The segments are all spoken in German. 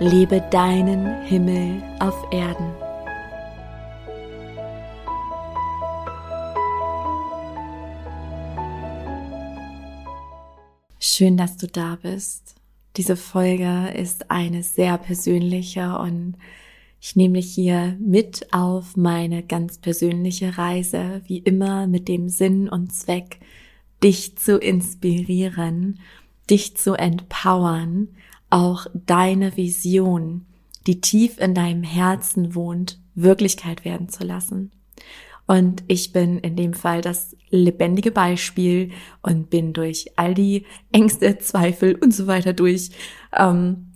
Lebe deinen Himmel auf Erden. Schön, dass du da bist. Diese Folge ist eine sehr persönliche und ich nehme dich hier mit auf meine ganz persönliche Reise, wie immer mit dem Sinn und Zweck, dich zu inspirieren, dich zu empowern, auch deine Vision, die tief in deinem Herzen wohnt, Wirklichkeit werden zu lassen. Und ich bin in dem Fall das lebendige Beispiel und bin durch all die Ängste, Zweifel und so weiter durch ähm,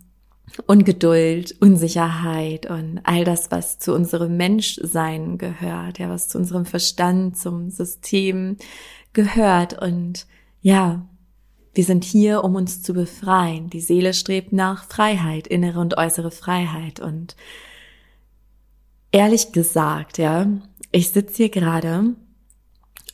Ungeduld, Unsicherheit und all das, was zu unserem Menschsein gehört, ja, was zu unserem Verstand, zum System gehört. Und ja, wir sind hier, um uns zu befreien. Die Seele strebt nach Freiheit, innere und äußere Freiheit. Und ehrlich gesagt, ja, ich sitze hier gerade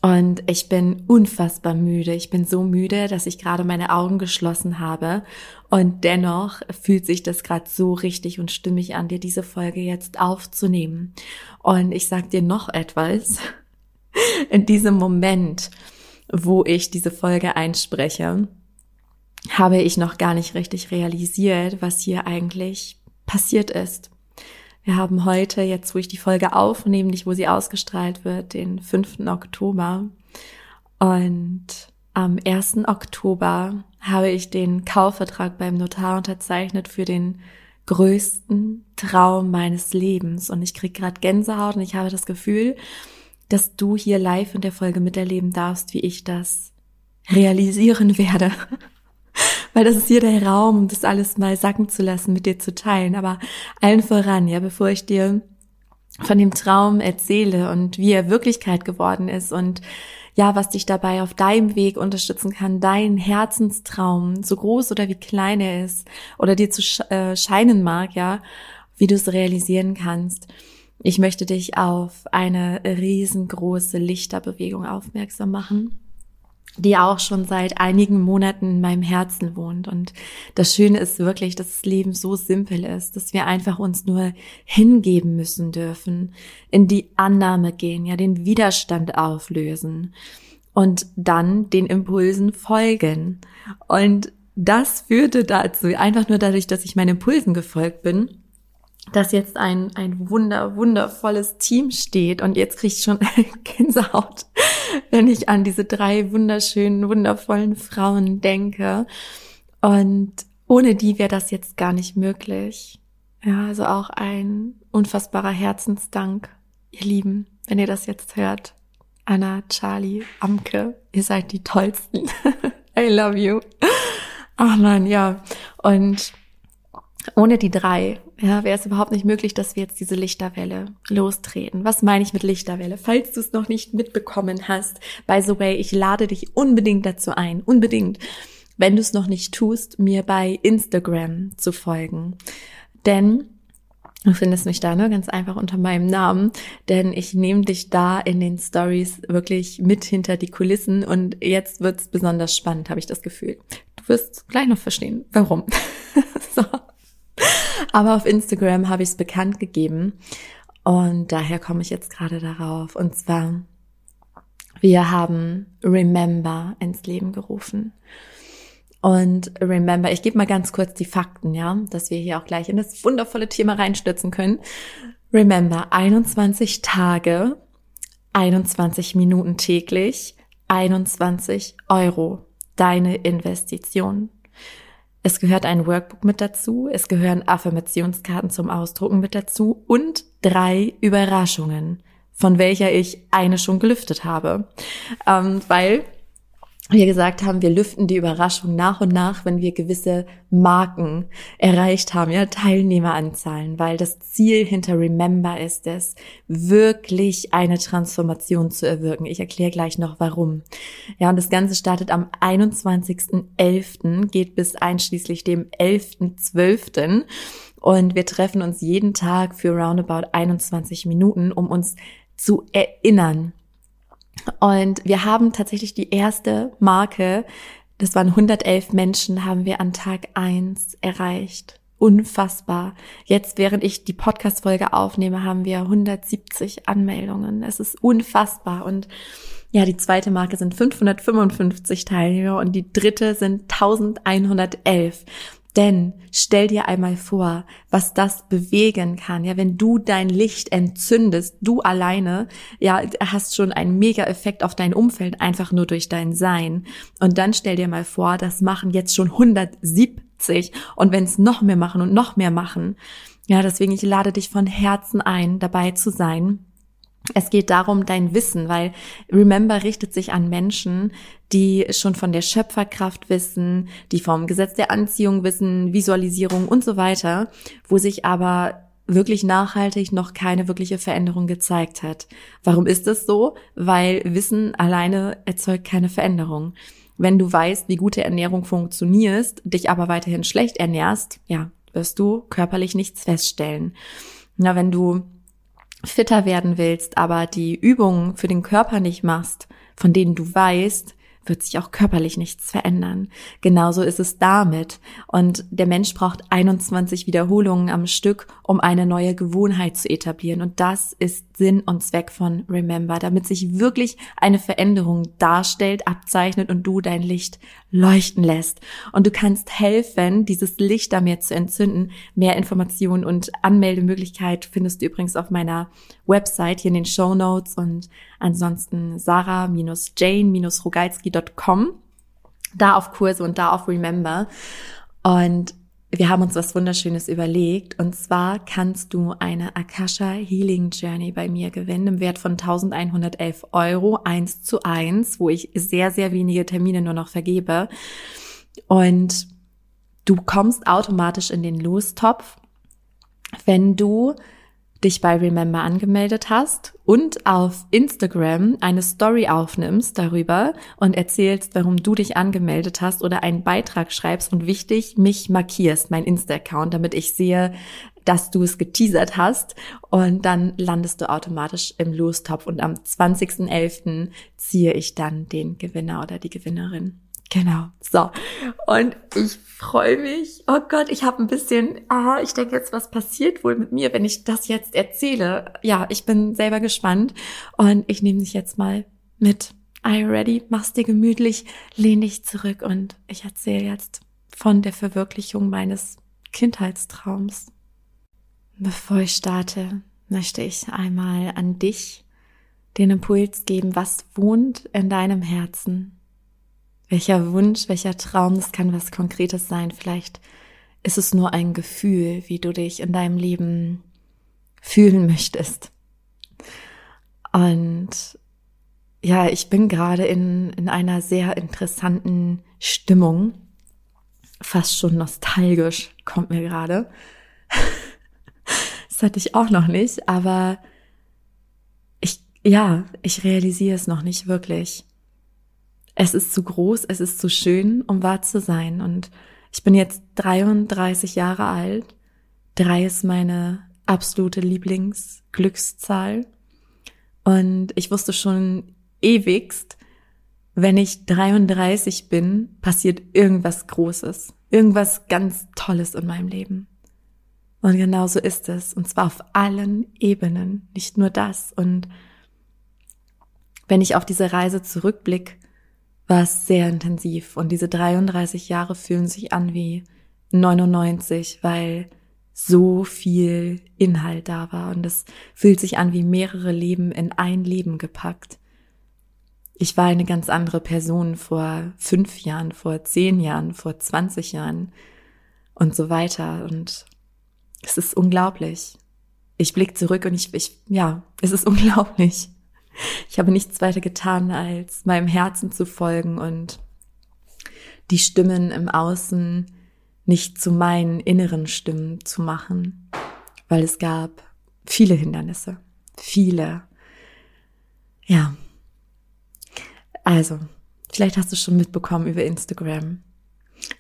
und ich bin unfassbar müde. Ich bin so müde, dass ich gerade meine Augen geschlossen habe. Und dennoch fühlt sich das gerade so richtig und stimmig an, dir diese Folge jetzt aufzunehmen. Und ich sag dir noch etwas. In diesem Moment, wo ich diese Folge einspreche, habe ich noch gar nicht richtig realisiert, was hier eigentlich passiert ist. Wir haben heute, jetzt wo ich die Folge aufnehme, nicht wo sie ausgestrahlt wird, den 5. Oktober. Und am 1. Oktober habe ich den Kaufvertrag beim Notar unterzeichnet für den größten Traum meines Lebens. Und ich krieg gerade Gänsehaut und ich habe das Gefühl, dass du hier live in der Folge miterleben darfst, wie ich das realisieren werde. Weil das ist hier der Raum, um das alles mal sacken zu lassen, mit dir zu teilen. Aber allen voran, ja, bevor ich dir von dem Traum erzähle und wie er Wirklichkeit geworden ist und ja, was dich dabei auf deinem Weg unterstützen kann, dein Herzenstraum, so groß oder wie klein er ist oder dir zu äh, scheinen mag, ja, wie du es realisieren kannst. Ich möchte dich auf eine riesengroße Lichterbewegung aufmerksam machen die auch schon seit einigen Monaten in meinem Herzen wohnt. Und das Schöne ist wirklich, dass das Leben so simpel ist, dass wir einfach uns nur hingeben müssen dürfen, in die Annahme gehen, ja, den Widerstand auflösen und dann den Impulsen folgen. Und das führte dazu, einfach nur dadurch, dass ich meinen Impulsen gefolgt bin, dass jetzt ein, ein wunder, wundervolles Team steht und jetzt kriege ich schon Gänsehaut, wenn ich an diese drei wunderschönen, wundervollen Frauen denke. Und ohne die wäre das jetzt gar nicht möglich. Ja, also auch ein unfassbarer Herzensdank, ihr Lieben, wenn ihr das jetzt hört. Anna, Charlie, Amke, ihr seid die tollsten. I love you. Ach man, ja. Und ohne die drei ja, wäre es überhaupt nicht möglich, dass wir jetzt diese Lichterwelle lostreten. Was meine ich mit Lichterwelle? Falls du es noch nicht mitbekommen hast, by the way, ich lade dich unbedingt dazu ein, unbedingt, wenn du es noch nicht tust, mir bei Instagram zu folgen. Denn Du findest mich da, ne? Ganz einfach unter meinem Namen. Denn ich nehme dich da in den Stories wirklich mit hinter die Kulissen und jetzt wird's besonders spannend, habe ich das Gefühl. Du wirst gleich noch verstehen, warum. so. Aber auf Instagram habe ich es bekannt gegeben und daher komme ich jetzt gerade darauf. Und zwar, wir haben Remember ins Leben gerufen. Und remember, ich gebe mal ganz kurz die Fakten, ja, dass wir hier auch gleich in das wundervolle Thema reinstürzen können. Remember, 21 Tage, 21 Minuten täglich, 21 Euro. Deine Investition. Es gehört ein Workbook mit dazu, es gehören Affirmationskarten zum Ausdrucken mit dazu und drei Überraschungen, von welcher ich eine schon gelüftet habe. Ähm, weil wir gesagt haben, wir lüften die Überraschung nach und nach, wenn wir gewisse Marken erreicht haben, ja, Teilnehmeranzahlen, weil das Ziel hinter Remember ist es, wirklich eine Transformation zu erwirken. Ich erkläre gleich noch warum. Ja, und das Ganze startet am 21.11., geht bis einschließlich dem 11.12. Und wir treffen uns jeden Tag für roundabout 21 Minuten, um uns zu erinnern, und wir haben tatsächlich die erste Marke, das waren 111 Menschen, haben wir an Tag eins erreicht. Unfassbar. Jetzt, während ich die Podcast-Folge aufnehme, haben wir 170 Anmeldungen. Es ist unfassbar. Und ja, die zweite Marke sind 555 Teilnehmer und die dritte sind 1111. Denn stell dir einmal vor, was das bewegen kann. Ja, wenn du dein Licht entzündest, du alleine, ja, hast schon einen mega Effekt auf dein Umfeld einfach nur durch dein Sein. Und dann stell dir mal vor, das machen jetzt schon 170 und wenn es noch mehr machen und noch mehr machen. Ja, deswegen ich lade dich von Herzen ein, dabei zu sein es geht darum, dein Wissen, weil Remember richtet sich an Menschen, die schon von der Schöpferkraft wissen, die vom Gesetz der Anziehung wissen, Visualisierung und so weiter, wo sich aber wirklich nachhaltig noch keine wirkliche Veränderung gezeigt hat. Warum ist das so? Weil Wissen alleine erzeugt keine Veränderung. Wenn du weißt, wie gute Ernährung funktioniert, dich aber weiterhin schlecht ernährst, ja, wirst du körperlich nichts feststellen. Na, wenn du fitter werden willst, aber die Übungen für den Körper nicht machst, von denen du weißt, wird sich auch körperlich nichts verändern. Genauso ist es damit. Und der Mensch braucht 21 Wiederholungen am Stück, um eine neue Gewohnheit zu etablieren. Und das ist Sinn und Zweck von Remember, damit sich wirklich eine Veränderung darstellt, abzeichnet und du dein Licht leuchten lässt. Und du kannst helfen, dieses Licht da mehr zu entzünden. Mehr Informationen und Anmeldemöglichkeit findest du übrigens auf meiner Website hier in den Show Notes und ansonsten sarah-jane-rogalski.com. Da auf Kurse und da auf Remember. Und wir haben uns was Wunderschönes überlegt. Und zwar kannst du eine Akasha Healing Journey bei mir gewinnen im Wert von 1111 Euro, eins zu eins, wo ich sehr, sehr wenige Termine nur noch vergebe. Und du kommst automatisch in den Lostopf, wenn du dich bei Remember angemeldet hast und auf Instagram eine Story aufnimmst darüber und erzählst, warum du dich angemeldet hast oder einen Beitrag schreibst und wichtig, mich markierst, mein Insta-Account, damit ich sehe, dass du es geteasert hast und dann landest du automatisch im Lostopf und am 20.11. ziehe ich dann den Gewinner oder die Gewinnerin. Genau. So. Und ich freue mich. Oh Gott, ich habe ein bisschen, ah, ich denke jetzt, was passiert wohl mit mir, wenn ich das jetzt erzähle? Ja, ich bin selber gespannt und ich nehme dich jetzt mal mit. Are you ready? Mach's dir gemütlich, lehn dich zurück und ich erzähle jetzt von der Verwirklichung meines Kindheitstraums. Bevor ich starte, möchte ich einmal an dich den Impuls geben, was wohnt in deinem Herzen welcher Wunsch, welcher Traum, das kann was Konkretes sein. Vielleicht ist es nur ein Gefühl, wie du dich in deinem Leben fühlen möchtest. Und ja, ich bin gerade in, in einer sehr interessanten Stimmung. Fast schon nostalgisch kommt mir gerade. das hatte ich auch noch nicht, aber ich, ja, ich realisiere es noch nicht wirklich es ist zu groß, es ist zu schön, um wahr zu sein. Und ich bin jetzt 33 Jahre alt. Drei ist meine absolute Lieblingsglückszahl. Und ich wusste schon ewigst, wenn ich 33 bin, passiert irgendwas Großes, irgendwas ganz Tolles in meinem Leben. Und genau so ist es. Und zwar auf allen Ebenen, nicht nur das. Und wenn ich auf diese Reise zurückblicke, war es sehr intensiv und diese 33 Jahre fühlen sich an wie 99, weil so viel Inhalt da war und es fühlt sich an wie mehrere Leben in ein Leben gepackt. Ich war eine ganz andere Person vor fünf Jahren, vor zehn Jahren, vor 20 Jahren und so weiter und es ist unglaublich. Ich blicke zurück und ich, ich, ja, es ist unglaublich. Ich habe nichts weiter getan, als meinem Herzen zu folgen und die Stimmen im Außen nicht zu meinen inneren Stimmen zu machen, weil es gab viele Hindernisse, viele. Ja. Also, vielleicht hast du schon mitbekommen über Instagram.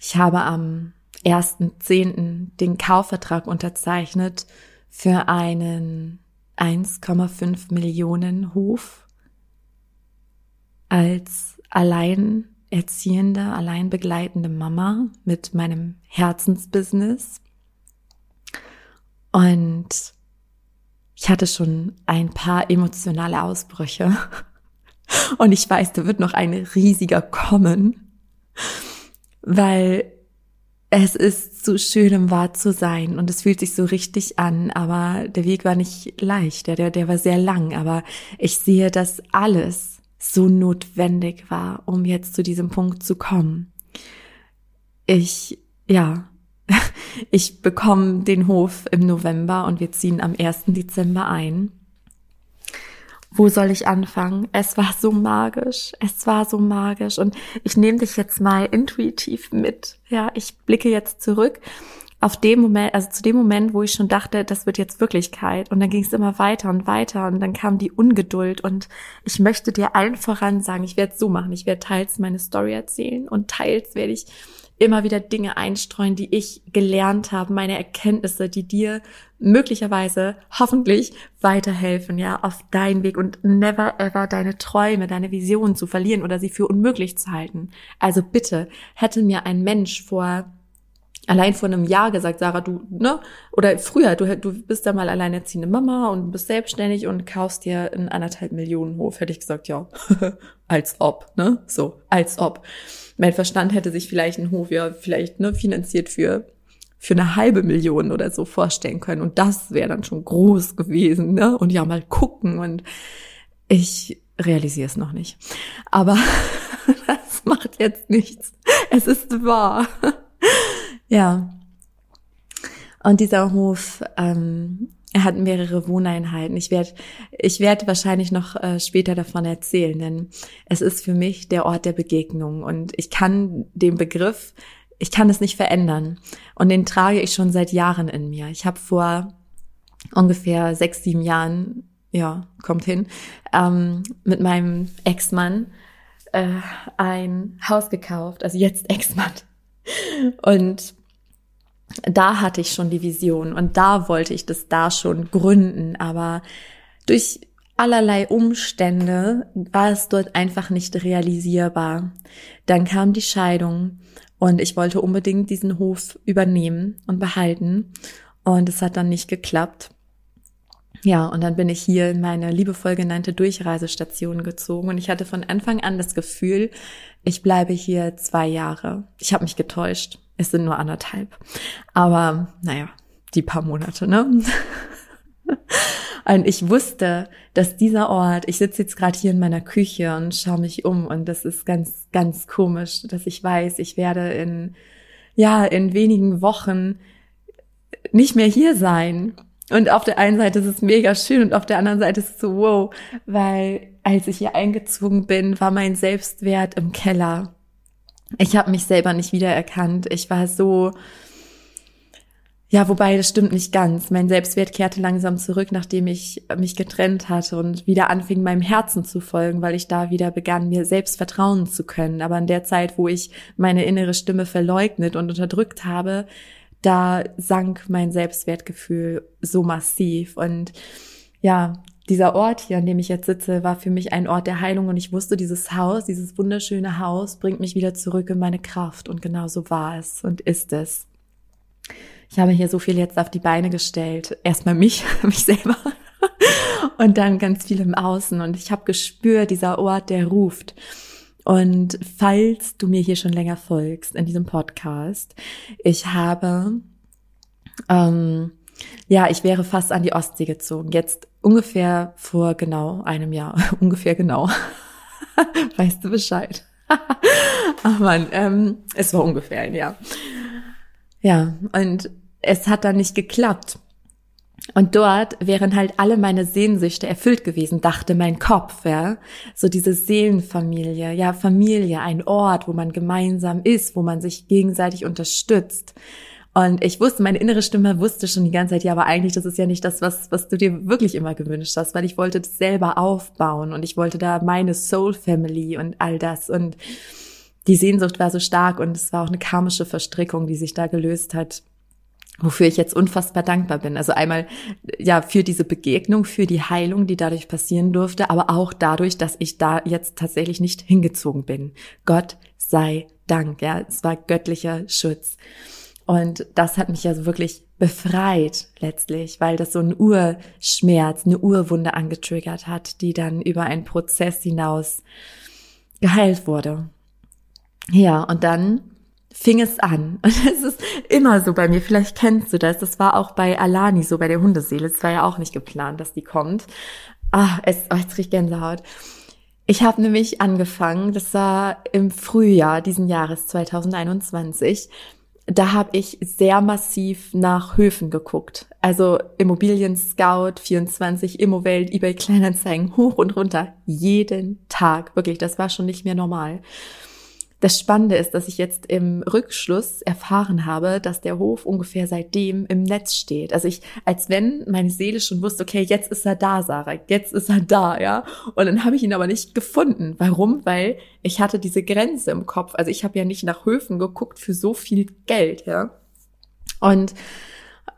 Ich habe am 1.10. den Kaufvertrag unterzeichnet für einen 1,5 Millionen Hof als alleinerziehende, allein begleitende Mama mit meinem Herzensbusiness. Und ich hatte schon ein paar emotionale Ausbrüche. Und ich weiß, da wird noch ein riesiger kommen, weil es ist so schön, um wahr zu sein und es fühlt sich so richtig an, aber der Weg war nicht leicht, der, der war sehr lang, aber ich sehe, dass alles so notwendig war, um jetzt zu diesem Punkt zu kommen. Ich, ja, ich bekomme den Hof im November und wir ziehen am 1. Dezember ein wo soll ich anfangen? Es war so magisch. Es war so magisch. Und ich nehme dich jetzt mal intuitiv mit. Ja, ich blicke jetzt zurück auf dem Moment, also zu dem Moment, wo ich schon dachte, das wird jetzt Wirklichkeit. Und dann ging es immer weiter und weiter und dann kam die Ungeduld. Und ich möchte dir allen voran sagen, ich werde es so machen. Ich werde teils meine Story erzählen und teils werde ich immer wieder Dinge einstreuen, die ich gelernt habe, meine Erkenntnisse, die dir möglicherweise hoffentlich weiterhelfen, ja, auf deinen Weg und never ever deine Träume, deine Visionen zu verlieren oder sie für unmöglich zu halten. Also bitte, hätte mir ein Mensch vor allein vor einem Jahr gesagt, Sarah, du, ne, oder früher, du, du bist da mal alleinerziehende Mama und bist selbstständig und kaufst dir einen anderthalb Millionen Hof, hätte ich gesagt, ja, als ob, ne, so, als ob mein Verstand hätte sich vielleicht einen Hof ja vielleicht ne, finanziert für für eine halbe Million oder so vorstellen können. Und das wäre dann schon groß gewesen, ne? Und ja, mal gucken. Und ich realisiere es noch nicht. Aber das macht jetzt nichts. Es ist wahr. ja. Und dieser Hof ähm, er hat mehrere Wohneinheiten. Ich werde ich werd wahrscheinlich noch äh, später davon erzählen, denn es ist für mich der Ort der Begegnung und ich kann den Begriff, ich kann es nicht verändern und den trage ich schon seit Jahren in mir. Ich habe vor ungefähr sechs, sieben Jahren, ja, kommt hin, ähm, mit meinem Ex-Mann äh, ein Haus gekauft, also jetzt Ex-Mann. Und da hatte ich schon die Vision und da wollte ich das da schon gründen, aber durch allerlei Umstände war es dort einfach nicht realisierbar. Dann kam die Scheidung und ich wollte unbedingt diesen Hof übernehmen und behalten und es hat dann nicht geklappt. Ja, und dann bin ich hier in meine liebevoll genannte Durchreisestation gezogen und ich hatte von Anfang an das Gefühl, ich bleibe hier zwei Jahre. Ich habe mich getäuscht. Es sind nur anderthalb. Aber naja, die paar Monate, ne? Und ich wusste, dass dieser Ort, ich sitze jetzt gerade hier in meiner Küche und schaue mich um und das ist ganz, ganz komisch, dass ich weiß, ich werde in, ja, in wenigen Wochen nicht mehr hier sein. Und auf der einen Seite ist es mega schön und auf der anderen Seite ist es so wow, weil als ich hier eingezogen bin, war mein Selbstwert im Keller ich habe mich selber nicht wiedererkannt. Ich war so, ja, wobei das stimmt nicht ganz. Mein Selbstwert kehrte langsam zurück, nachdem ich mich getrennt hatte und wieder anfing, meinem Herzen zu folgen, weil ich da wieder begann, mir selbst vertrauen zu können. Aber in der Zeit, wo ich meine innere Stimme verleugnet und unterdrückt habe, da sank mein Selbstwertgefühl so massiv und ja, dieser Ort hier, an dem ich jetzt sitze, war für mich ein Ort der Heilung und ich wusste, dieses Haus, dieses wunderschöne Haus bringt mich wieder zurück in meine Kraft und genau so war es und ist es. Ich habe hier so viel jetzt auf die Beine gestellt. Erstmal mich, mich selber und dann ganz viel im Außen und ich habe gespürt, dieser Ort, der ruft. Und falls du mir hier schon länger folgst in diesem Podcast, ich habe ähm, ja, ich wäre fast an die Ostsee gezogen. Jetzt ungefähr vor genau einem Jahr. ungefähr genau. weißt du Bescheid? Ach man, ähm, es war ungefähr ein Jahr. Ja, und es hat dann nicht geklappt. Und dort wären halt alle meine Sehnsüchte erfüllt gewesen, dachte mein Kopf, ja. So diese Seelenfamilie, ja, Familie, ein Ort, wo man gemeinsam ist, wo man sich gegenseitig unterstützt. Und ich wusste, meine innere Stimme wusste schon die ganze Zeit, ja, aber eigentlich, das ist ja nicht das, was, was du dir wirklich immer gewünscht hast, weil ich wollte das selber aufbauen und ich wollte da meine Soul Family und all das und die Sehnsucht war so stark und es war auch eine karmische Verstrickung, die sich da gelöst hat wofür ich jetzt unfassbar dankbar bin. Also einmal ja für diese Begegnung, für die Heilung, die dadurch passieren durfte, aber auch dadurch, dass ich da jetzt tatsächlich nicht hingezogen bin. Gott sei Dank, ja, es war göttlicher Schutz. Und das hat mich ja wirklich befreit letztlich, weil das so ein Urschmerz, eine Urwunde angetriggert hat, die dann über einen Prozess hinaus geheilt wurde. Ja, und dann fing es an. Und es ist immer so bei mir, vielleicht kennst du das, das war auch bei Alani so, bei der Hundeseele, es war ja auch nicht geplant, dass die kommt. Ah, es, oh, riecht Gänsehaut. Ich habe nämlich angefangen, das war im Frühjahr diesen Jahres 2021, da habe ich sehr massiv nach Höfen geguckt. Also Immobilien Scout, 24, Immowelt, eBay Kleinanzeigen, hoch und runter. Jeden Tag. Wirklich, das war schon nicht mehr normal. Das Spannende ist, dass ich jetzt im Rückschluss erfahren habe, dass der Hof ungefähr seitdem im Netz steht. Also ich, als wenn meine Seele schon wusste, okay, jetzt ist er da, Sarah, jetzt ist er da, ja. Und dann habe ich ihn aber nicht gefunden. Warum? Weil ich hatte diese Grenze im Kopf. Also ich habe ja nicht nach Höfen geguckt für so viel Geld, ja. Und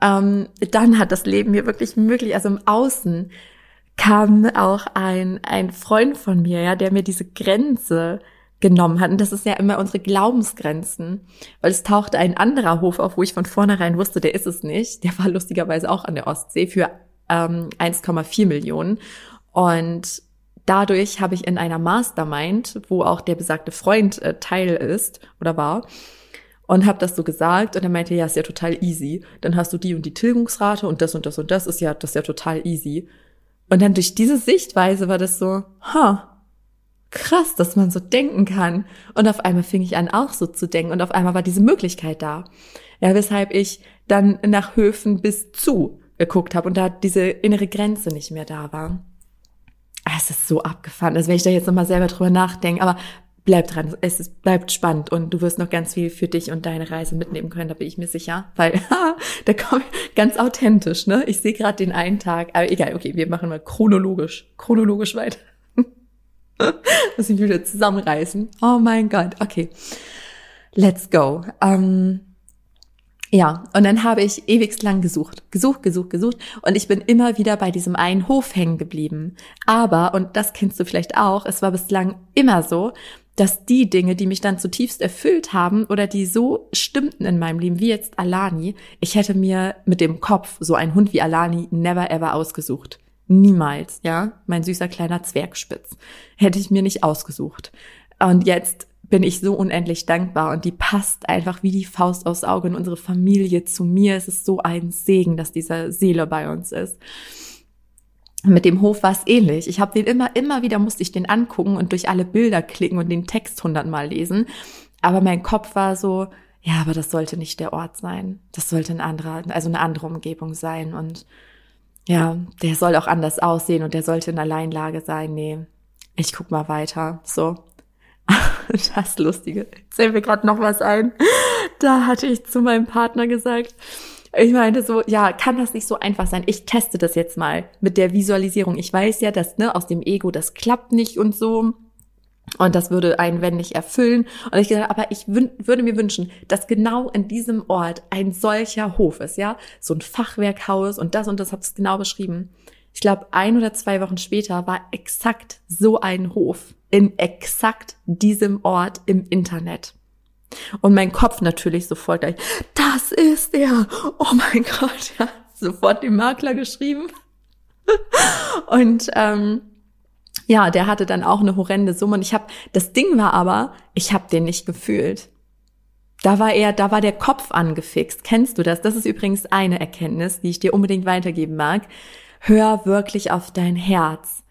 ähm, dann hat das Leben mir wirklich möglich, also im Außen kam auch ein, ein Freund von mir, ja, der mir diese Grenze genommen hat. Und das ist ja immer unsere Glaubensgrenzen, weil es tauchte ein anderer Hof auf, wo ich von vornherein wusste, der ist es nicht. Der war lustigerweise auch an der Ostsee für ähm, 1,4 Millionen. Und dadurch habe ich in einer Mastermind, wo auch der besagte Freund äh, Teil ist oder war, und habe das so gesagt und er meinte, ja, ist ja total easy. Dann hast du die und die Tilgungsrate und das und das und das ist ja, das ist ja total easy. Und dann durch diese Sichtweise war das so, ha, krass, dass man so denken kann. Und auf einmal fing ich an, auch so zu denken. Und auf einmal war diese Möglichkeit da. Ja, weshalb ich dann nach Höfen bis zu geguckt habe und da diese innere Grenze nicht mehr da war. Ah, es ist so abgefahren, als wenn ich da jetzt nochmal selber drüber nachdenke. Aber bleib dran, es ist, bleibt spannend und du wirst noch ganz viel für dich und deine Reise mitnehmen können, da bin ich mir sicher. Weil da komme ich ganz authentisch, ne? Ich sehe gerade den einen Tag, aber egal, okay, wir machen mal chronologisch, chronologisch weiter. Muss ich wieder zusammenreißen. Oh mein Gott. Okay. Let's go. Ähm, ja, und dann habe ich ewigst lang gesucht, gesucht, gesucht, gesucht und ich bin immer wieder bei diesem einen Hof hängen geblieben. Aber, und das kennst du vielleicht auch, es war bislang immer so, dass die Dinge, die mich dann zutiefst erfüllt haben oder die so stimmten in meinem Leben, wie jetzt Alani, ich hätte mir mit dem Kopf so einen Hund wie Alani never ever ausgesucht. Niemals, ja. Mein süßer kleiner Zwergspitz. Hätte ich mir nicht ausgesucht. Und jetzt bin ich so unendlich dankbar und die passt einfach wie die Faust aufs Auge in unsere Familie zu mir. Es ist so ein Segen, dass dieser Seele bei uns ist. Mit dem Hof war es ähnlich. Ich habe den immer, immer wieder musste ich den angucken und durch alle Bilder klicken und den Text hundertmal lesen. Aber mein Kopf war so, ja, aber das sollte nicht der Ort sein. Das sollte ein anderer, also eine andere Umgebung sein und ja, der soll auch anders aussehen und der sollte in Alleinlage sein. Nee, ich guck mal weiter. So. Das Lustige. Jetzt mir gerade noch was ein. Da hatte ich zu meinem Partner gesagt, ich meinte so, ja, kann das nicht so einfach sein? Ich teste das jetzt mal mit der Visualisierung. Ich weiß ja, dass ne, aus dem Ego das klappt nicht und so. Und das würde einen, wenn nicht, erfüllen. Und ich gesagt, aber ich würde mir wünschen, dass genau in diesem Ort ein solcher Hof ist, ja? So ein Fachwerkhaus und das und das hab's genau beschrieben. Ich glaube, ein oder zwei Wochen später war exakt so ein Hof in exakt diesem Ort im Internet. Und mein Kopf natürlich sofort gleich, das ist er. Oh mein Gott, ja, sofort dem Makler geschrieben. und ähm, ja, der hatte dann auch eine horrende Summe und ich habe das Ding war aber, ich habe den nicht gefühlt. Da war er, da war der Kopf angefixt. Kennst du das? Das ist übrigens eine Erkenntnis, die ich dir unbedingt weitergeben mag. Hör wirklich auf dein Herz.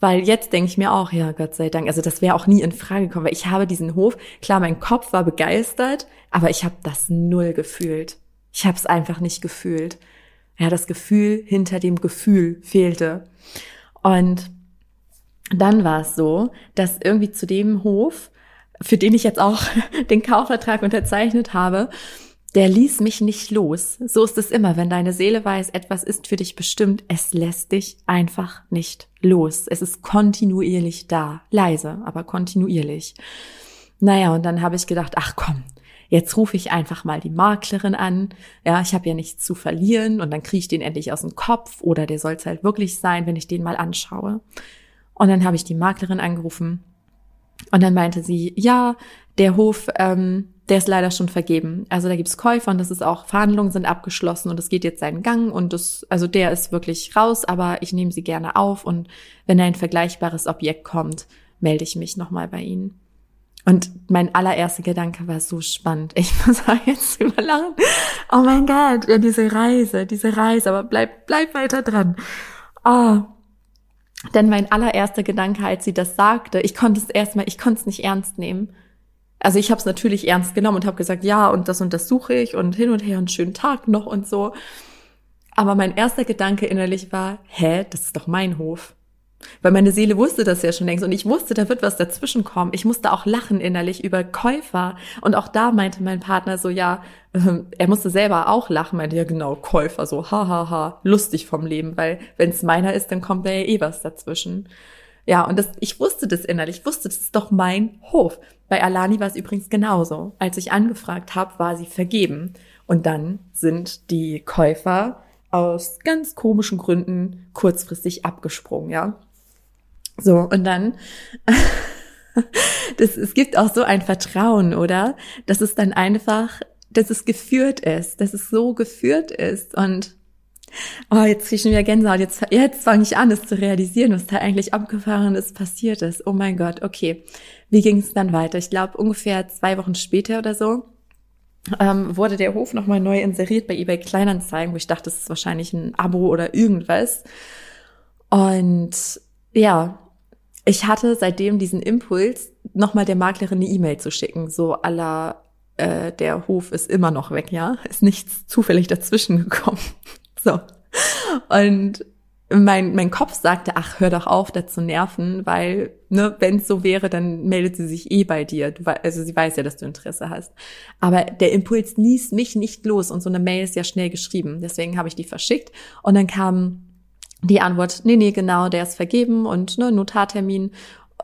Weil jetzt denke ich mir auch, ja, Gott sei Dank, also das wäre auch nie in Frage gekommen, weil ich habe diesen Hof, klar, mein Kopf war begeistert, aber ich habe das null gefühlt. Ich habe es einfach nicht gefühlt. Ja, das Gefühl hinter dem Gefühl fehlte. Und dann war es so, dass irgendwie zu dem Hof, für den ich jetzt auch den Kaufvertrag unterzeichnet habe, der ließ mich nicht los. So ist es immer, wenn deine Seele weiß, etwas ist für dich bestimmt, es lässt dich einfach nicht los. Es ist kontinuierlich da. Leise, aber kontinuierlich. Naja, und dann habe ich gedacht, ach komm, jetzt rufe ich einfach mal die Maklerin an. Ja, ich habe ja nichts zu verlieren und dann kriege ich den endlich aus dem Kopf oder der soll es halt wirklich sein, wenn ich den mal anschaue. Und dann habe ich die Maklerin angerufen und dann meinte sie, ja, der Hof, ähm, der ist leider schon vergeben. Also da gibt's Käufer und das ist auch, Verhandlungen sind abgeschlossen und es geht jetzt seinen Gang und das, also der ist wirklich raus, aber ich nehme sie gerne auf und wenn ein vergleichbares Objekt kommt, melde ich mich nochmal bei Ihnen. Und mein allererster Gedanke war so spannend. Ich muss auch jetzt überlachen. Oh mein Gott, ja, diese Reise, diese Reise, aber bleib, bleib weiter dran. Oh. Denn mein allererster Gedanke, als sie das sagte, ich konnte es erstmal, ich konnte es nicht ernst nehmen. Also ich habe es natürlich ernst genommen und habe gesagt, ja, und das und das suche ich und hin und her einen schönen Tag noch und so. Aber mein erster Gedanke innerlich war, hä, das ist doch mein Hof. Weil meine Seele wusste das ja schon längst und ich wusste, da wird was dazwischen kommen. Ich musste auch lachen innerlich über Käufer. Und auch da meinte mein Partner so, ja, äh, er musste selber auch lachen, meinte ja genau, Käufer, so, hahaha, ha, ha, lustig vom Leben, weil wenn es meiner ist, dann kommt da ja eh was dazwischen. Ja, und das, ich wusste das innerlich, ich wusste, das ist doch mein Hof. Bei Alani war es übrigens genauso. Als ich angefragt habe, war sie vergeben. Und dann sind die Käufer aus ganz komischen Gründen kurzfristig abgesprungen, ja. So, und dann, das, es gibt auch so ein Vertrauen, oder? Dass es dann einfach, dass es geführt ist, dass es so geführt ist und Oh, jetzt kriege ich schon wieder Gänsehaut. Jetzt, jetzt fange ich an, es zu realisieren, was da eigentlich abgefahren ist, passiert ist. Oh mein Gott, okay. Wie ging es dann weiter? Ich glaube, ungefähr zwei Wochen später oder so ähm, wurde der Hof nochmal neu inseriert bei eBay Kleinanzeigen, wo ich dachte, das ist wahrscheinlich ein Abo oder irgendwas. Und ja, ich hatte seitdem diesen Impuls, nochmal der Maklerin eine E-Mail zu schicken, so aller äh, der Hof ist immer noch weg, ja, ist nichts zufällig dazwischen gekommen. so. Und mein, mein Kopf sagte, ach, hör doch auf, da zu nerven, weil, ne, wenn es so wäre, dann meldet sie sich eh bei dir. Du, also sie weiß ja, dass du Interesse hast. Aber der Impuls ließ mich nicht los und so eine Mail ist ja schnell geschrieben. Deswegen habe ich die verschickt und dann kam die Antwort, nee, nee, genau, der ist vergeben und ne, Notartermin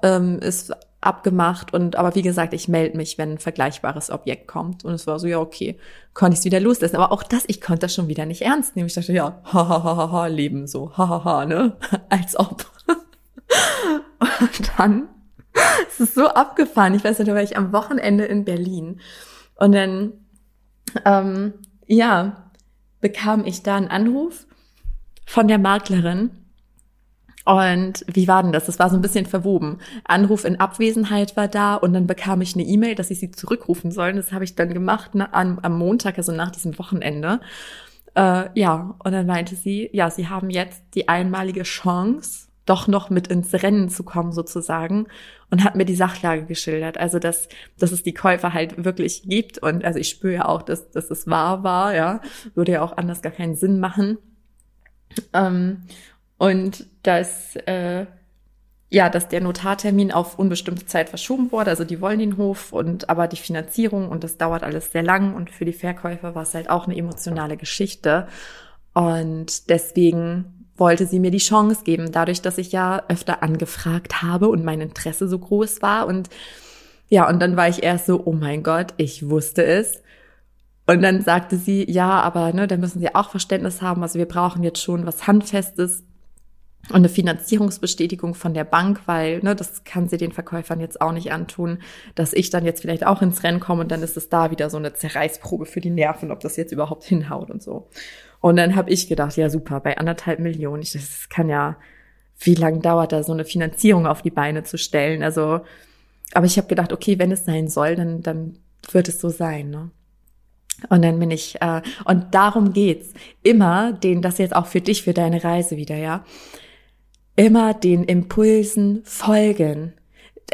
ähm, ist abgemacht und aber wie gesagt, ich melde mich, wenn ein vergleichbares Objekt kommt. Und es war so, ja, okay, konnte ich es wieder loslassen. Aber auch das, ich konnte das schon wieder nicht ernst nehmen. Ich dachte, ja, ha, ha, ha, ha, Leben so, ha, ha, ha, ne? Als ob. und dann, es ist so abgefahren. Ich weiß nicht, da war ich am Wochenende in Berlin. Und dann, ähm, ja, bekam ich da einen Anruf von der Maklerin und wie war denn das? Das war so ein bisschen verwoben. Anruf in Abwesenheit war da und dann bekam ich eine E-Mail, dass ich sie zurückrufen soll. Das habe ich dann gemacht na, am, am Montag, also nach diesem Wochenende. Äh, ja, und dann meinte sie, ja, sie haben jetzt die einmalige Chance, doch noch mit ins Rennen zu kommen sozusagen und hat mir die Sachlage geschildert. Also dass, dass es die Käufer halt wirklich gibt und also ich spüre ja auch, dass, dass es wahr war, ja, würde ja auch anders gar keinen Sinn machen. Ähm, und dass äh, ja, dass der Notartermin auf unbestimmte Zeit verschoben wurde. Also die wollen den Hof und aber die Finanzierung und das dauert alles sehr lang und für die Verkäufer war es halt auch eine emotionale Geschichte. Und deswegen wollte sie mir die Chance geben, dadurch, dass ich ja öfter angefragt habe und mein Interesse so groß war. Und ja, und dann war ich erst so, oh mein Gott, ich wusste es. Und dann sagte sie, ja, aber ne, da müssen Sie auch Verständnis haben. Also wir brauchen jetzt schon was Handfestes und eine Finanzierungsbestätigung von der Bank, weil ne, das kann sie den Verkäufern jetzt auch nicht antun, dass ich dann jetzt vielleicht auch ins Rennen komme und dann ist es da wieder so eine Zerreißprobe für die Nerven, ob das jetzt überhaupt hinhaut und so. Und dann habe ich gedacht, ja super, bei anderthalb Millionen, ich, das kann ja, wie lange dauert da so eine Finanzierung auf die Beine zu stellen? Also, aber ich habe gedacht, okay, wenn es sein soll, dann dann wird es so sein. Ne? Und dann bin ich, äh, und darum geht's immer, den, das jetzt auch für dich, für deine Reise wieder, ja immer den Impulsen folgen.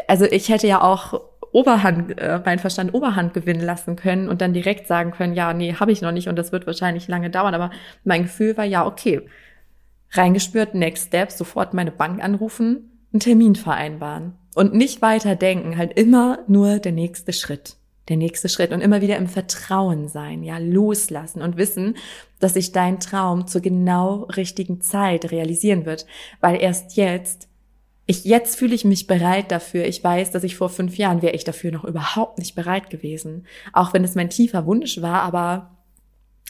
Also ich hätte ja auch Oberhand, äh, mein Verstand Oberhand gewinnen lassen können und dann direkt sagen können, ja, nee, habe ich noch nicht und das wird wahrscheinlich lange dauern. Aber mein Gefühl war, ja, okay, reingespürt, Next Step, sofort meine Bank anrufen, einen Termin vereinbaren und nicht weiter denken, halt immer nur der nächste Schritt der nächste Schritt und immer wieder im Vertrauen sein, ja, loslassen und wissen, dass sich dein Traum zur genau richtigen Zeit realisieren wird, weil erst jetzt ich jetzt fühle ich mich bereit dafür. Ich weiß, dass ich vor fünf Jahren wäre ich dafür noch überhaupt nicht bereit gewesen. Auch wenn es mein tiefer Wunsch war, aber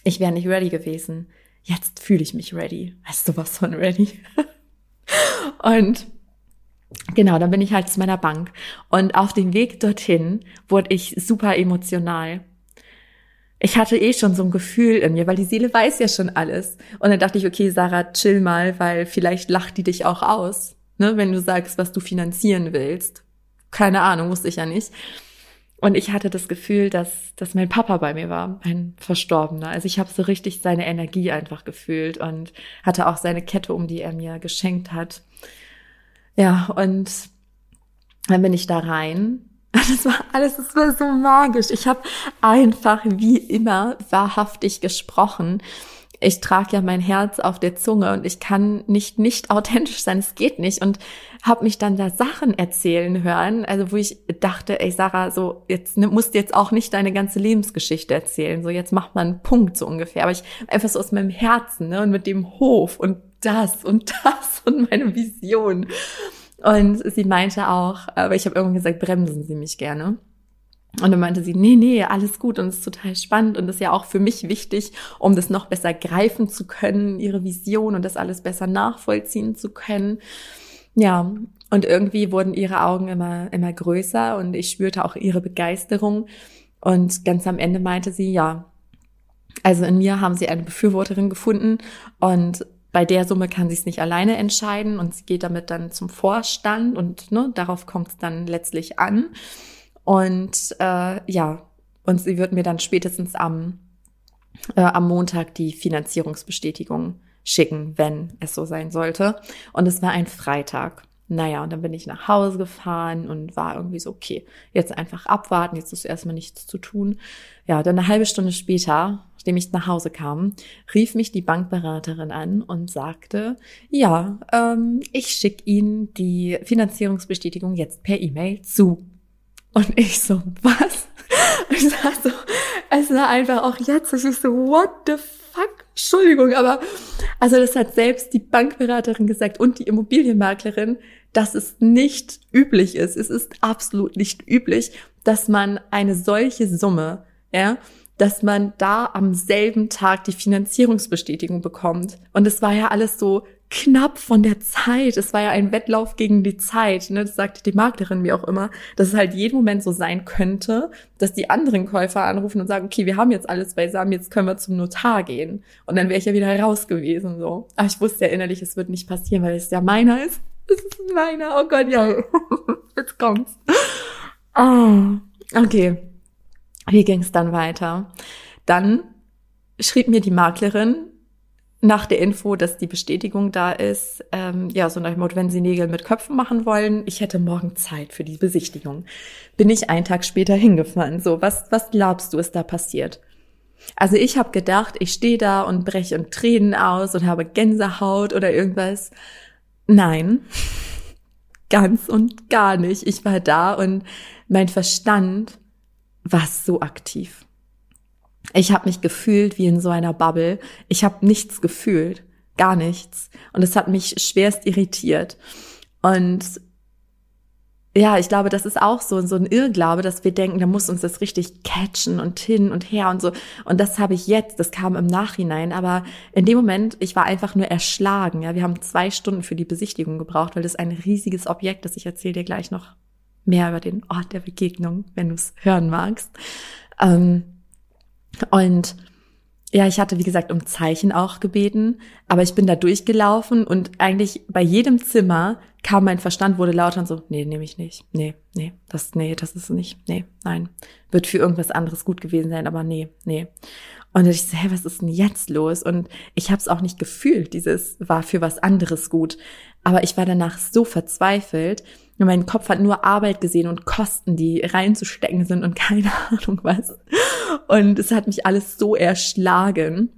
ich wäre nicht ready gewesen. Jetzt fühle ich mich ready. Weißt du was von ready? und Genau, dann bin ich halt zu meiner Bank. Und auf dem Weg dorthin wurde ich super emotional. Ich hatte eh schon so ein Gefühl in mir, weil die Seele weiß ja schon alles. Und dann dachte ich, okay, Sarah, chill mal, weil vielleicht lacht die dich auch aus, ne, wenn du sagst, was du finanzieren willst. Keine Ahnung, wusste ich ja nicht. Und ich hatte das Gefühl, dass, dass mein Papa bei mir war, ein Verstorbener. Also ich habe so richtig seine Energie einfach gefühlt und hatte auch seine Kette, um die er mir geschenkt hat. Ja, und dann bin ich da rein. Das war alles, das war so magisch. Ich habe einfach wie immer wahrhaftig gesprochen. Ich trage ja mein Herz auf der Zunge und ich kann nicht nicht authentisch sein. Es geht nicht und habe mich dann da Sachen erzählen hören, also wo ich dachte, ey Sarah, so jetzt ne, musst du jetzt auch nicht deine ganze Lebensgeschichte erzählen. So jetzt macht man einen Punkt so ungefähr. Aber ich einfach so aus meinem Herzen ne, und mit dem Hof und das und das und meine Vision. Und sie meinte auch, aber ich habe irgendwann gesagt, bremsen Sie mich gerne. Und dann meinte sie, nee, nee, alles gut und es ist total spannend und ist ja auch für mich wichtig, um das noch besser greifen zu können, ihre Vision und das alles besser nachvollziehen zu können. Ja, und irgendwie wurden ihre Augen immer, immer größer und ich spürte auch ihre Begeisterung. Und ganz am Ende meinte sie, ja, also in mir haben sie eine Befürworterin gefunden und bei der Summe kann sie es nicht alleine entscheiden und sie geht damit dann zum Vorstand und ne, darauf kommt es dann letztlich an. Und äh, ja, und sie wird mir dann spätestens am, äh, am Montag die Finanzierungsbestätigung schicken, wenn es so sein sollte. Und es war ein Freitag. Naja, und dann bin ich nach Hause gefahren und war irgendwie so, okay, jetzt einfach abwarten, jetzt ist erstmal nichts zu tun. Ja, dann eine halbe Stunde später nachdem ich nach Hause kam, rief mich die Bankberaterin an und sagte, ja, ähm, ich schicke Ihnen die Finanzierungsbestätigung jetzt per E-Mail zu. Und ich so, was? Ich sag so, es war einfach auch jetzt, ich so, what the fuck? Entschuldigung, aber also das hat selbst die Bankberaterin gesagt und die Immobilienmaklerin, dass es nicht üblich ist. Es ist absolut nicht üblich, dass man eine solche Summe, ja, dass man da am selben Tag die Finanzierungsbestätigung bekommt. Und es war ja alles so knapp von der Zeit. Es war ja ein Wettlauf gegen die Zeit. Ne? Das sagte die Maklerin mir auch immer, dass es halt jeden Moment so sein könnte, dass die anderen Käufer anrufen und sagen, okay, wir haben jetzt alles beisammen, jetzt können wir zum Notar gehen. Und dann wäre ich ja wieder raus gewesen. so. Aber ich wusste ja innerlich, es wird nicht passieren, weil es ja meiner ist. Es ist meiner. Oh Gott, ja. Jetzt kommt's. Oh, okay. Wie ging es dann weiter? Dann schrieb mir die Maklerin nach der Info, dass die Bestätigung da ist, ähm, ja, so nach dem Motto, wenn Sie Nägel mit Köpfen machen wollen, ich hätte morgen Zeit für die Besichtigung. Bin ich einen Tag später hingefahren. So, was, was glaubst du, ist da passiert? Also ich habe gedacht, ich stehe da und breche in Tränen aus und habe Gänsehaut oder irgendwas. Nein, ganz und gar nicht. Ich war da und mein Verstand war so aktiv. Ich habe mich gefühlt wie in so einer Bubble. Ich habe nichts gefühlt, gar nichts. Und es hat mich schwerst irritiert. Und ja, ich glaube, das ist auch so, so ein Irrglaube, dass wir denken, da muss uns das richtig catchen und hin und her und so. Und das habe ich jetzt, das kam im Nachhinein. Aber in dem Moment, ich war einfach nur erschlagen. Ja, wir haben zwei Stunden für die Besichtigung gebraucht, weil das ein riesiges Objekt ist. Ich erzähle dir gleich noch mehr über den Ort der Begegnung, wenn du es hören magst. Ähm, und ja, ich hatte, wie gesagt, um Zeichen auch gebeten, aber ich bin da durchgelaufen und eigentlich bei jedem Zimmer kam mein Verstand, wurde lauter und so, nee, nehme ich nicht. Nee, nee, das, nee, das ist nicht. Nee, nein. Wird für irgendwas anderes gut gewesen sein, aber nee, nee. Und ich so, hä, was ist denn jetzt los? Und ich habe es auch nicht gefühlt, dieses war für was anderes gut. Aber ich war danach so verzweifelt. Mein Kopf hat nur Arbeit gesehen und Kosten, die reinzustecken sind und keine Ahnung was. Und es hat mich alles so erschlagen.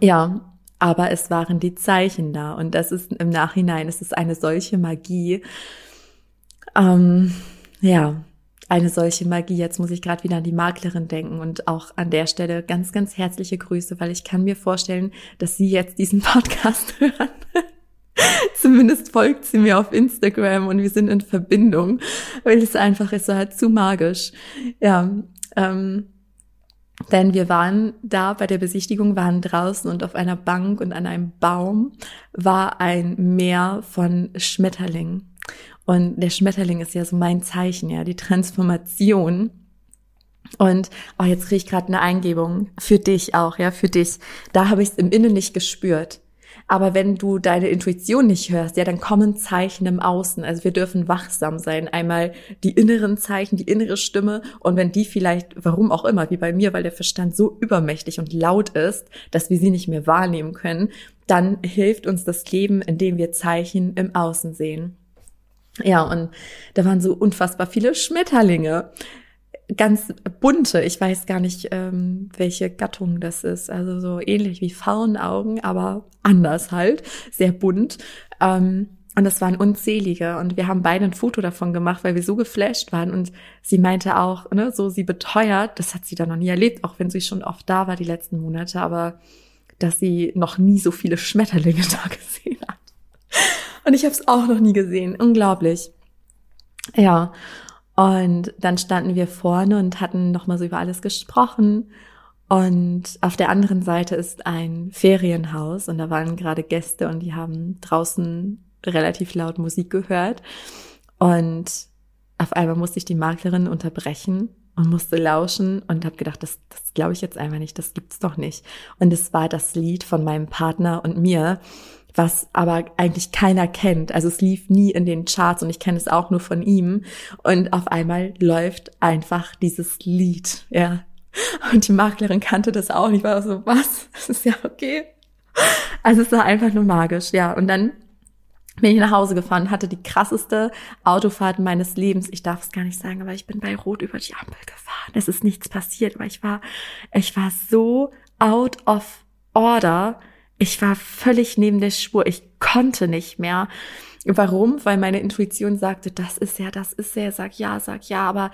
Ja, aber es waren die Zeichen da. Und das ist im Nachhinein, es ist eine solche Magie. Ähm, ja, eine solche Magie. Jetzt muss ich gerade wieder an die Maklerin denken und auch an der Stelle ganz, ganz herzliche Grüße, weil ich kann mir vorstellen, dass sie jetzt diesen Podcast hören. Zumindest folgt sie mir auf Instagram und wir sind in Verbindung, weil es einfach ist halt zu magisch. Ja, ähm, denn wir waren da bei der Besichtigung, waren draußen und auf einer Bank und an einem Baum war ein Meer von Schmetterlingen. Und der Schmetterling ist ja so mein Zeichen, ja, die Transformation. Und oh, jetzt kriege ich gerade eine Eingebung für dich auch, ja, für dich. Da habe ich es im Innen nicht gespürt. Aber wenn du deine Intuition nicht hörst, ja, dann kommen Zeichen im Außen. Also wir dürfen wachsam sein. Einmal die inneren Zeichen, die innere Stimme. Und wenn die vielleicht, warum auch immer, wie bei mir, weil der Verstand so übermächtig und laut ist, dass wir sie nicht mehr wahrnehmen können, dann hilft uns das Leben, indem wir Zeichen im Außen sehen. Ja, und da waren so unfassbar viele Schmetterlinge. Ganz bunte, ich weiß gar nicht, ähm, welche Gattung das ist. Also so ähnlich wie Faunaugen, aber anders halt, sehr bunt. Ähm, und das waren unzählige. Und wir haben beide ein Foto davon gemacht, weil wir so geflasht waren. Und sie meinte auch, ne, so sie beteuert, das hat sie da noch nie erlebt, auch wenn sie schon oft da war die letzten Monate, aber dass sie noch nie so viele Schmetterlinge da gesehen hat. Und ich habe es auch noch nie gesehen. Unglaublich. Ja. Und dann standen wir vorne und hatten nochmal so über alles gesprochen. Und auf der anderen Seite ist ein Ferienhaus und da waren gerade Gäste und die haben draußen relativ laut Musik gehört. Und auf einmal musste ich die Maklerin unterbrechen und musste lauschen und habe gedacht, das, das glaube ich jetzt einfach nicht, das gibt's doch nicht. Und es war das Lied von meinem Partner und mir was aber eigentlich keiner kennt. Also es lief nie in den Charts und ich kenne es auch nur von ihm. Und auf einmal läuft einfach dieses Lied, ja. Und die Maklerin kannte das auch nicht, war so, was? Das ist ja okay. Also es war einfach nur magisch, ja. Und dann bin ich nach Hause gefahren, hatte die krasseste Autofahrt meines Lebens. Ich darf es gar nicht sagen, aber ich bin bei Rot über die Ampel gefahren. Es ist nichts passiert, aber ich war, ich war so out of order ich war völlig neben der Spur. Ich konnte nicht mehr. Warum? Weil meine Intuition sagte, das ist er, das ist er, sag ja, sag ja, aber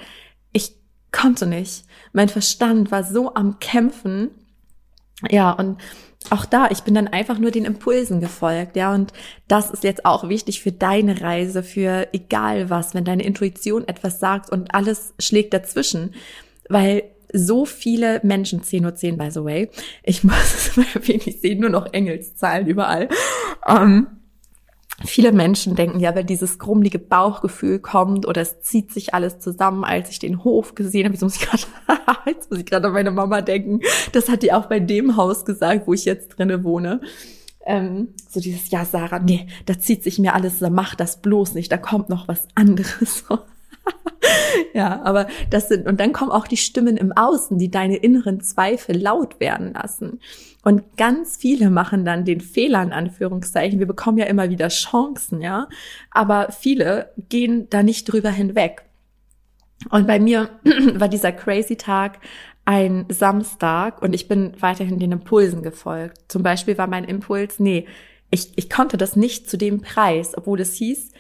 ich konnte nicht. Mein Verstand war so am Kämpfen. Ja, und auch da, ich bin dann einfach nur den Impulsen gefolgt, ja, und das ist jetzt auch wichtig für deine Reise, für egal was, wenn deine Intuition etwas sagt und alles schlägt dazwischen, weil so viele Menschen, 10.10 Uhr 10, by the way, ich muss es mal erwähnen, ich sehe nur noch Engelszahlen überall, ähm, Viele Menschen denken ja, wenn dieses grummelige Bauchgefühl kommt oder es zieht sich alles zusammen, als ich den Hof gesehen habe, jetzt muss ich gerade, jetzt muss ich gerade an meine Mama denken. Das hat die auch bei dem Haus gesagt, wo ich jetzt drinne wohne. Ähm, so dieses, ja, Sarah, nee, da zieht sich mir alles, mach das bloß nicht, da kommt noch was anderes. ja, aber das sind, und dann kommen auch die Stimmen im Außen, die deine inneren Zweifel laut werden lassen. Und ganz viele machen dann den Fehler in Anführungszeichen. Wir bekommen ja immer wieder Chancen, ja. Aber viele gehen da nicht drüber hinweg. Und bei mir war dieser crazy Tag ein Samstag und ich bin weiterhin den Impulsen gefolgt. Zum Beispiel war mein Impuls, nee, ich, ich konnte das nicht zu dem Preis, obwohl es hieß,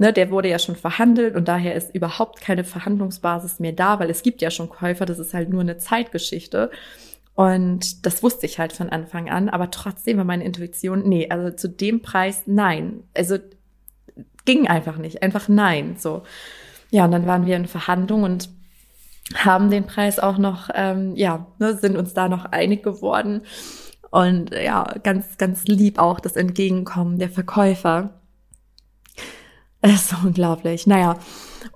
ne, der wurde ja schon verhandelt und daher ist überhaupt keine Verhandlungsbasis mehr da, weil es gibt ja schon Käufer, das ist halt nur eine Zeitgeschichte. Und das wusste ich halt von Anfang an, aber trotzdem war meine Intuition, nee, also zu dem Preis nein. Also ging einfach nicht, einfach nein. So. Ja, und dann waren wir in Verhandlung und haben den Preis auch noch, ähm, ja, ne, sind uns da noch einig geworden. Und ja, ganz, ganz lieb auch das Entgegenkommen der Verkäufer. Es ist unglaublich. Naja,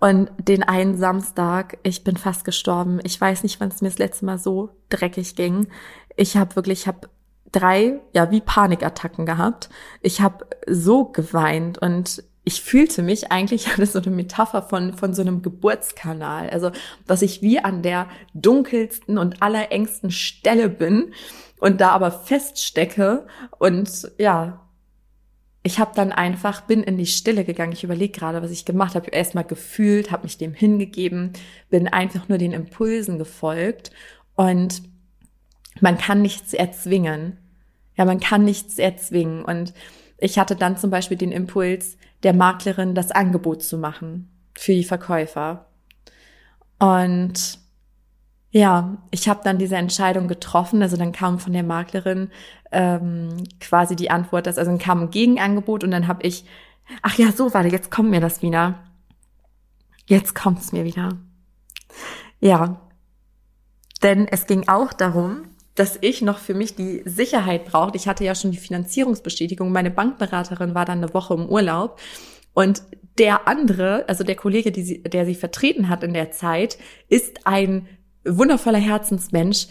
und den einen Samstag, ich bin fast gestorben. Ich weiß nicht, wann es mir das letzte Mal so dreckig ging. Ich habe wirklich, ich habe drei, ja, wie Panikattacken gehabt. Ich habe so geweint und ich fühlte mich eigentlich das so eine Metapher von, von so einem Geburtskanal. Also, dass ich wie an der dunkelsten und allerengsten Stelle bin und da aber feststecke und ja, ich habe dann einfach bin in die Stille gegangen. Ich überlege gerade, was ich gemacht habe. Erstmal gefühlt, habe mich dem hingegeben, bin einfach nur den Impulsen gefolgt und man kann nichts erzwingen. Ja, man kann nichts erzwingen und ich hatte dann zum Beispiel den Impuls, der Maklerin das Angebot zu machen für die Verkäufer. Und ja, ich habe dann diese Entscheidung getroffen. Also dann kam von der Maklerin ähm, quasi die Antwort, dass also dann kam ein Gegenangebot und dann habe ich, ach ja, so warte, jetzt kommt mir das wieder. Jetzt kommt's mir wieder. Ja, denn es ging auch darum, dass ich noch für mich die Sicherheit brauchte. Ich hatte ja schon die Finanzierungsbestätigung. Meine Bankberaterin war dann eine Woche im Urlaub. Und der andere, also der Kollege, sie, der sie vertreten hat in der Zeit, ist ein wundervoller Herzensmensch,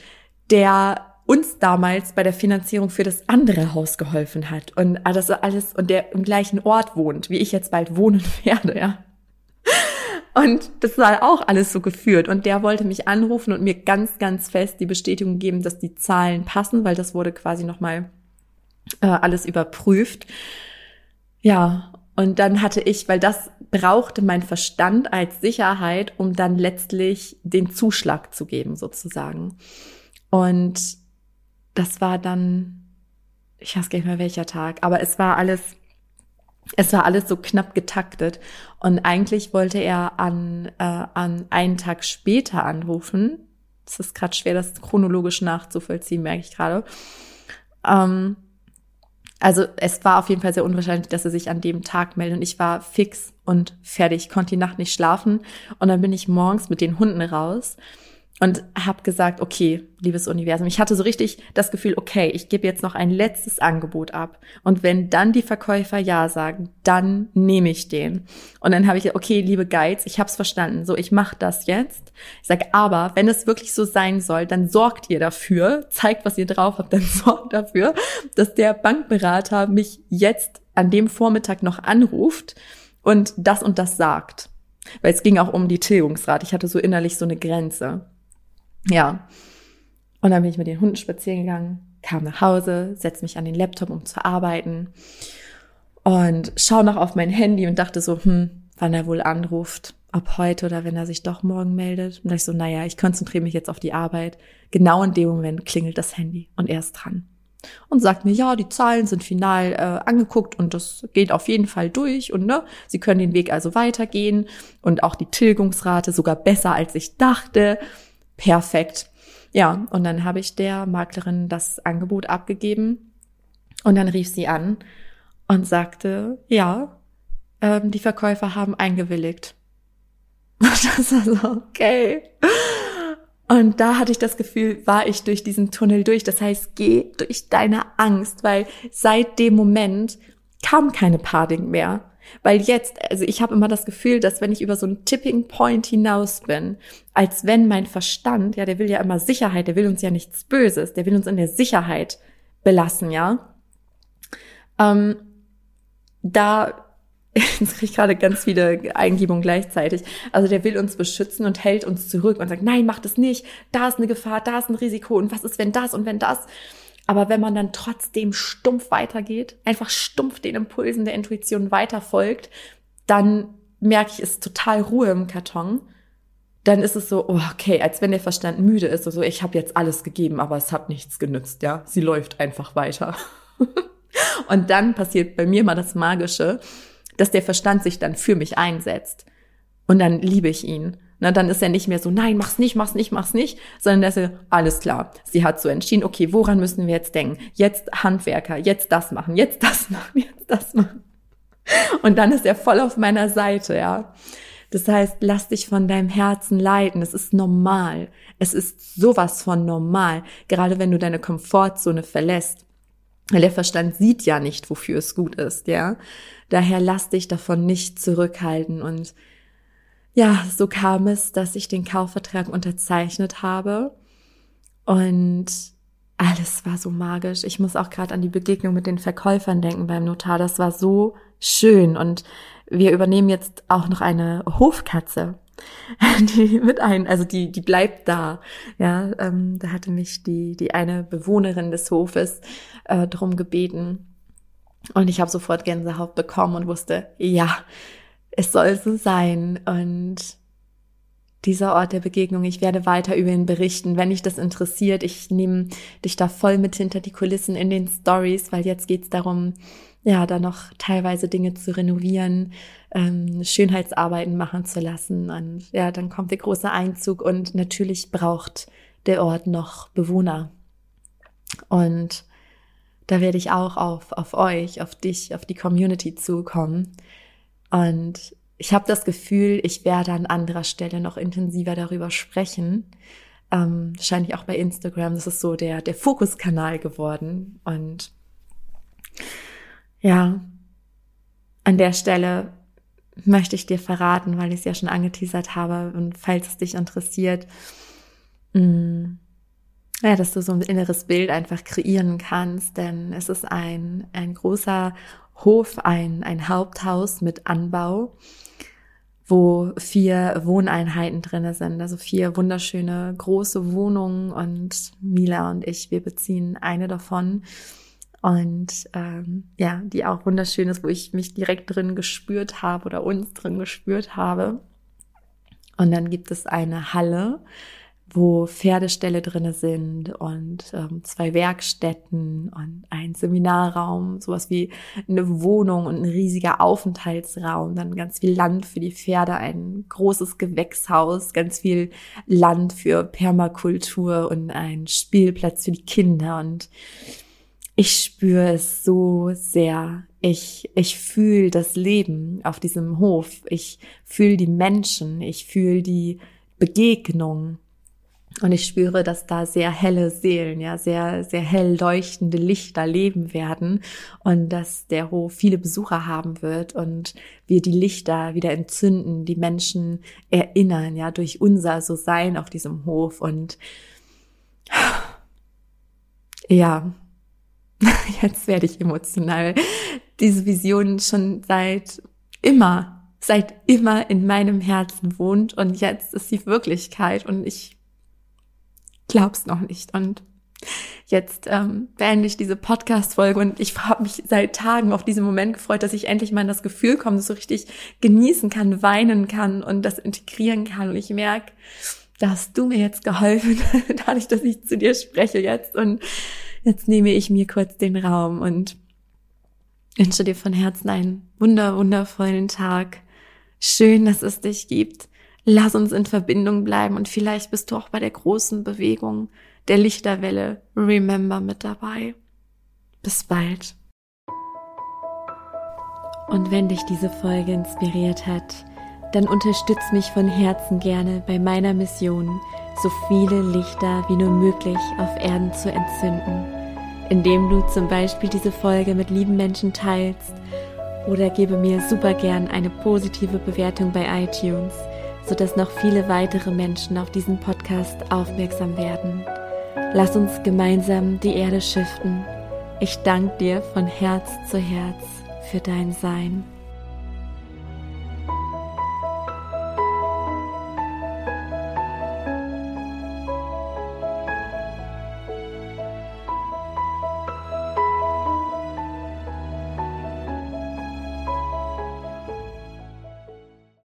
der uns damals bei der Finanzierung für das andere Haus geholfen hat und das alles und der im gleichen Ort wohnt, wie ich jetzt bald wohnen werde, ja. Und das war auch alles so geführt. Und der wollte mich anrufen und mir ganz, ganz fest die Bestätigung geben, dass die Zahlen passen, weil das wurde quasi nochmal äh, alles überprüft. Ja, und dann hatte ich, weil das brauchte mein Verstand als Sicherheit, um dann letztlich den Zuschlag zu geben, sozusagen. Und das war dann, ich weiß gar nicht mehr welcher Tag, aber es war alles es war alles so knapp getaktet. Und eigentlich wollte er an, äh, an einen Tag später anrufen. Es ist gerade schwer, das chronologisch nachzuvollziehen, merke ich gerade. Ähm, also es war auf jeden Fall sehr unwahrscheinlich, dass er sich an dem Tag meldet. Und ich war fix und fertig, konnte die Nacht nicht schlafen. Und dann bin ich morgens mit den Hunden raus und habe gesagt, okay, liebes Universum, ich hatte so richtig das Gefühl, okay, ich gebe jetzt noch ein letztes Angebot ab und wenn dann die Verkäufer ja sagen, dann nehme ich den. Und dann habe ich okay, liebe Guides, ich habe es verstanden, so ich mache das jetzt. Ich sage, aber wenn es wirklich so sein soll, dann sorgt ihr dafür, zeigt, was ihr drauf habt, dann sorgt dafür, dass der Bankberater mich jetzt an dem Vormittag noch anruft und das und das sagt. Weil es ging auch um die Tilgungsrate. Ich hatte so innerlich so eine Grenze. Ja. Und dann bin ich mit den Hunden spazieren gegangen, kam nach Hause, setzte mich an den Laptop, um zu arbeiten und schaue noch auf mein Handy und dachte so, hm, wann er wohl anruft, ob heute oder wenn er sich doch morgen meldet. Und dachte ich so, naja, ich konzentriere mich jetzt auf die Arbeit. Genau in dem Moment klingelt das Handy und er ist dran. Und sagt mir, ja, die Zahlen sind final äh, angeguckt und das geht auf jeden Fall durch und ne, Sie können den Weg also weitergehen und auch die Tilgungsrate sogar besser als ich dachte perfekt. Ja, und dann habe ich der Maklerin das Angebot abgegeben und dann rief sie an und sagte, ja, ähm, die Verkäufer haben eingewilligt. Und das war so, okay. Und da hatte ich das Gefühl, war ich durch diesen Tunnel durch. Das heißt, geh durch deine Angst, weil seit dem Moment kam keine Panik mehr. Weil jetzt, also ich habe immer das Gefühl, dass wenn ich über so einen Tipping Point hinaus bin, als wenn mein Verstand, ja, der will ja immer Sicherheit, der will uns ja nichts Böses, der will uns in der Sicherheit belassen, ja. Ähm, da jetzt kriege ich gerade ganz viele Eingebungen gleichzeitig. Also der will uns beschützen und hält uns zurück und sagt, nein, mach das nicht. Da ist eine Gefahr, da ist ein Risiko und was ist, wenn das und wenn das? Aber wenn man dann trotzdem stumpf weitergeht, einfach stumpf den Impulsen der Intuition weiter folgt, dann merke ich, es ist total Ruhe im Karton. Dann ist es so, oh, okay, als wenn der Verstand müde ist, so, also ich habe jetzt alles gegeben, aber es hat nichts genützt, ja. Sie läuft einfach weiter. Und dann passiert bei mir mal das Magische, dass der Verstand sich dann für mich einsetzt. Und dann liebe ich ihn. Na, dann ist er nicht mehr so, nein, mach's nicht, mach's nicht, mach's nicht, sondern dass er, alles klar, sie hat so entschieden, okay, woran müssen wir jetzt denken? Jetzt Handwerker, jetzt das machen, jetzt das machen, jetzt das machen. Und dann ist er voll auf meiner Seite, ja. Das heißt, lass dich von deinem Herzen leiten. Es ist normal. Es ist sowas von normal. Gerade wenn du deine Komfortzone verlässt. Weil der Verstand sieht ja nicht, wofür es gut ist, ja. Daher lass dich davon nicht zurückhalten und ja, so kam es, dass ich den Kaufvertrag unterzeichnet habe und alles war so magisch. Ich muss auch gerade an die Begegnung mit den Verkäufern denken beim Notar. Das war so schön und wir übernehmen jetzt auch noch eine Hofkatze. Die mit ein, also die, die bleibt da. Ja, ähm, da hatte mich die, die eine Bewohnerin des Hofes äh, drum gebeten. Und ich habe sofort Gänsehaut bekommen und wusste, ja, es soll so sein. Und dieser Ort der Begegnung. Ich werde weiter über ihn berichten, wenn dich das interessiert. Ich nehme dich da voll mit hinter die Kulissen in den Stories, weil jetzt geht's darum, ja, da noch teilweise Dinge zu renovieren, ähm, Schönheitsarbeiten machen zu lassen. Und ja, dann kommt der große Einzug und natürlich braucht der Ort noch Bewohner. Und da werde ich auch auf, auf euch, auf dich, auf die Community zukommen. Und ich habe das Gefühl, ich werde an anderer Stelle noch intensiver darüber sprechen. Ähm, wahrscheinlich auch bei Instagram. Das ist so der, der Fokuskanal geworden. Und ja, an der Stelle möchte ich dir verraten, weil ich es ja schon angeteasert habe und falls es dich interessiert, mh, mm, ja, dass du so ein inneres Bild einfach kreieren kannst, denn es ist ein, ein großer Hof, ein, ein Haupthaus mit Anbau wo vier Wohneinheiten drinne sind, also vier wunderschöne große Wohnungen und Mila und ich, wir beziehen eine davon und ähm, ja, die auch wunderschön ist, wo ich mich direkt drin gespürt habe oder uns drin gespürt habe. Und dann gibt es eine Halle, wo Pferdeställe drinne sind und ähm, zwei Werkstätten und ein Seminarraum, sowas wie eine Wohnung und ein riesiger Aufenthaltsraum, dann ganz viel Land für die Pferde, ein großes Gewächshaus, ganz viel Land für Permakultur und ein Spielplatz für die Kinder und ich spüre es so sehr. Ich, ich fühle das Leben auf diesem Hof. Ich fühle die Menschen. Ich fühle die Begegnung. Und ich spüre, dass da sehr helle Seelen, ja, sehr, sehr hell leuchtende Lichter leben werden und dass der Hof viele Besucher haben wird und wir die Lichter wieder entzünden, die Menschen erinnern, ja, durch unser So-Sein auf diesem Hof und ja, jetzt werde ich emotional. Diese Vision schon seit immer, seit immer in meinem Herzen wohnt und jetzt ist sie Wirklichkeit und ich glaub's noch nicht. Und jetzt ähm, beende ich diese Podcast-Folge und ich habe mich seit Tagen auf diesen Moment gefreut, dass ich endlich mal in das Gefühl komme, so richtig genießen kann, weinen kann und das integrieren kann. Und ich merke, dass du mir jetzt geholfen, dadurch, dass ich zu dir spreche jetzt. Und jetzt nehme ich mir kurz den Raum und wünsche dir von Herzen einen wunder, wundervollen Tag. Schön, dass es dich gibt. Lass uns in Verbindung bleiben und vielleicht bist du auch bei der großen Bewegung der Lichterwelle Remember mit dabei. Bis bald. Und wenn dich diese Folge inspiriert hat, dann unterstütz mich von Herzen gerne bei meiner Mission, so viele Lichter wie nur möglich auf Erden zu entzünden, indem du zum Beispiel diese Folge mit lieben Menschen teilst oder gebe mir super gern eine positive Bewertung bei iTunes – sodass noch viele weitere Menschen auf diesen Podcast aufmerksam werden. Lass uns gemeinsam die Erde schiften. Ich danke dir von Herz zu Herz für dein Sein.